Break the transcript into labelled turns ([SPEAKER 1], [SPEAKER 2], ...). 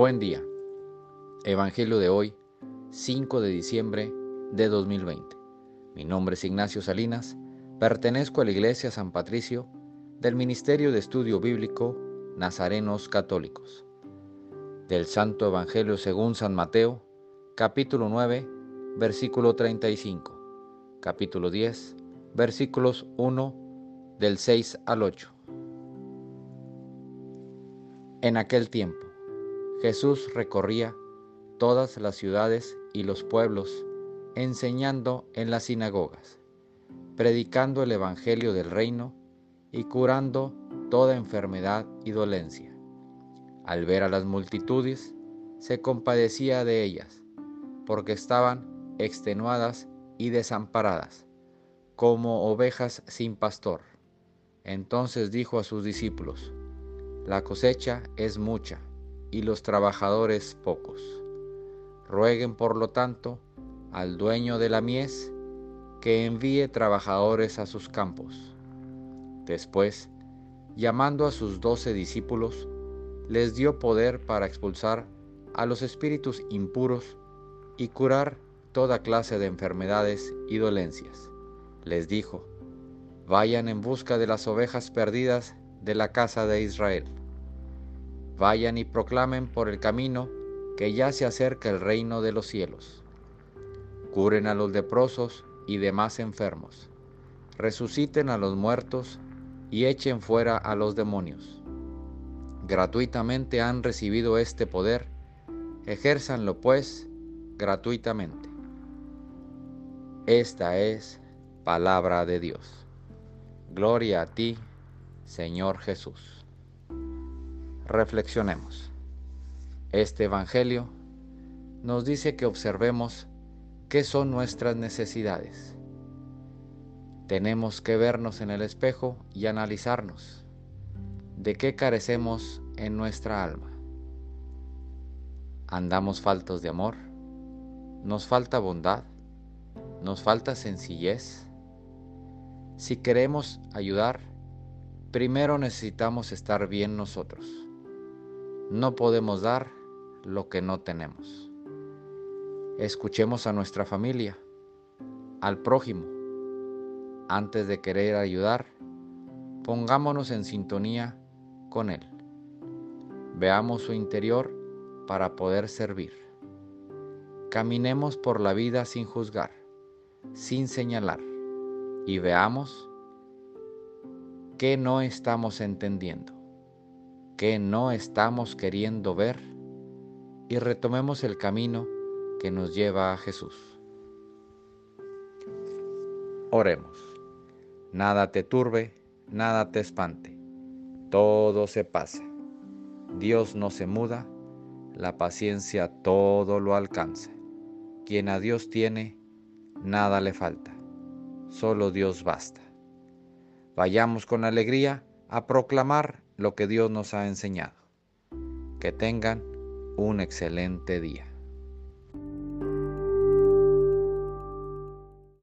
[SPEAKER 1] Buen día. Evangelio de hoy, 5 de diciembre de 2020. Mi nombre es Ignacio Salinas, pertenezco a la Iglesia San Patricio del Ministerio de Estudio Bíblico Nazarenos Católicos. Del Santo Evangelio según San Mateo, capítulo 9, versículo 35, capítulo 10, versículos 1 del 6 al 8. En aquel tiempo, Jesús recorría todas las ciudades y los pueblos, enseñando en las sinagogas, predicando el Evangelio del reino y curando toda enfermedad y dolencia. Al ver a las multitudes, se compadecía de ellas, porque estaban extenuadas y desamparadas, como ovejas sin pastor. Entonces dijo a sus discípulos, la cosecha es mucha y los trabajadores pocos. Rueguen por lo tanto al dueño de la mies que envíe trabajadores a sus campos. Después, llamando a sus doce discípulos, les dio poder para expulsar a los espíritus impuros y curar toda clase de enfermedades y dolencias. Les dijo, vayan en busca de las ovejas perdidas de la casa de Israel. Vayan y proclamen por el camino que ya se acerca el reino de los cielos. Curen a los leprosos y demás enfermos. Resuciten a los muertos y echen fuera a los demonios. Gratuitamente han recibido este poder, ejérzanlo pues gratuitamente. Esta es palabra de Dios. Gloria a ti, Señor Jesús. Reflexionemos. Este Evangelio nos dice que observemos qué son nuestras necesidades. Tenemos que vernos en el espejo y analizarnos de qué carecemos en nuestra alma. ¿Andamos faltos de amor? ¿Nos falta bondad? ¿Nos falta sencillez? Si queremos ayudar, primero necesitamos estar bien nosotros. No podemos dar lo que no tenemos. Escuchemos a nuestra familia, al prójimo. Antes de querer ayudar, pongámonos en sintonía con Él. Veamos su interior para poder servir. Caminemos por la vida sin juzgar, sin señalar y veamos qué no estamos entendiendo, qué no estamos queriendo ver y retomemos el camino que nos lleva a Jesús. Oremos. Nada te turbe, nada te espante, todo se pasa. Dios no se muda, la paciencia todo lo alcanza. Quien a Dios tiene, nada le falta solo Dios basta. Vayamos con alegría a proclamar lo que Dios nos ha enseñado. Que tengan un excelente día.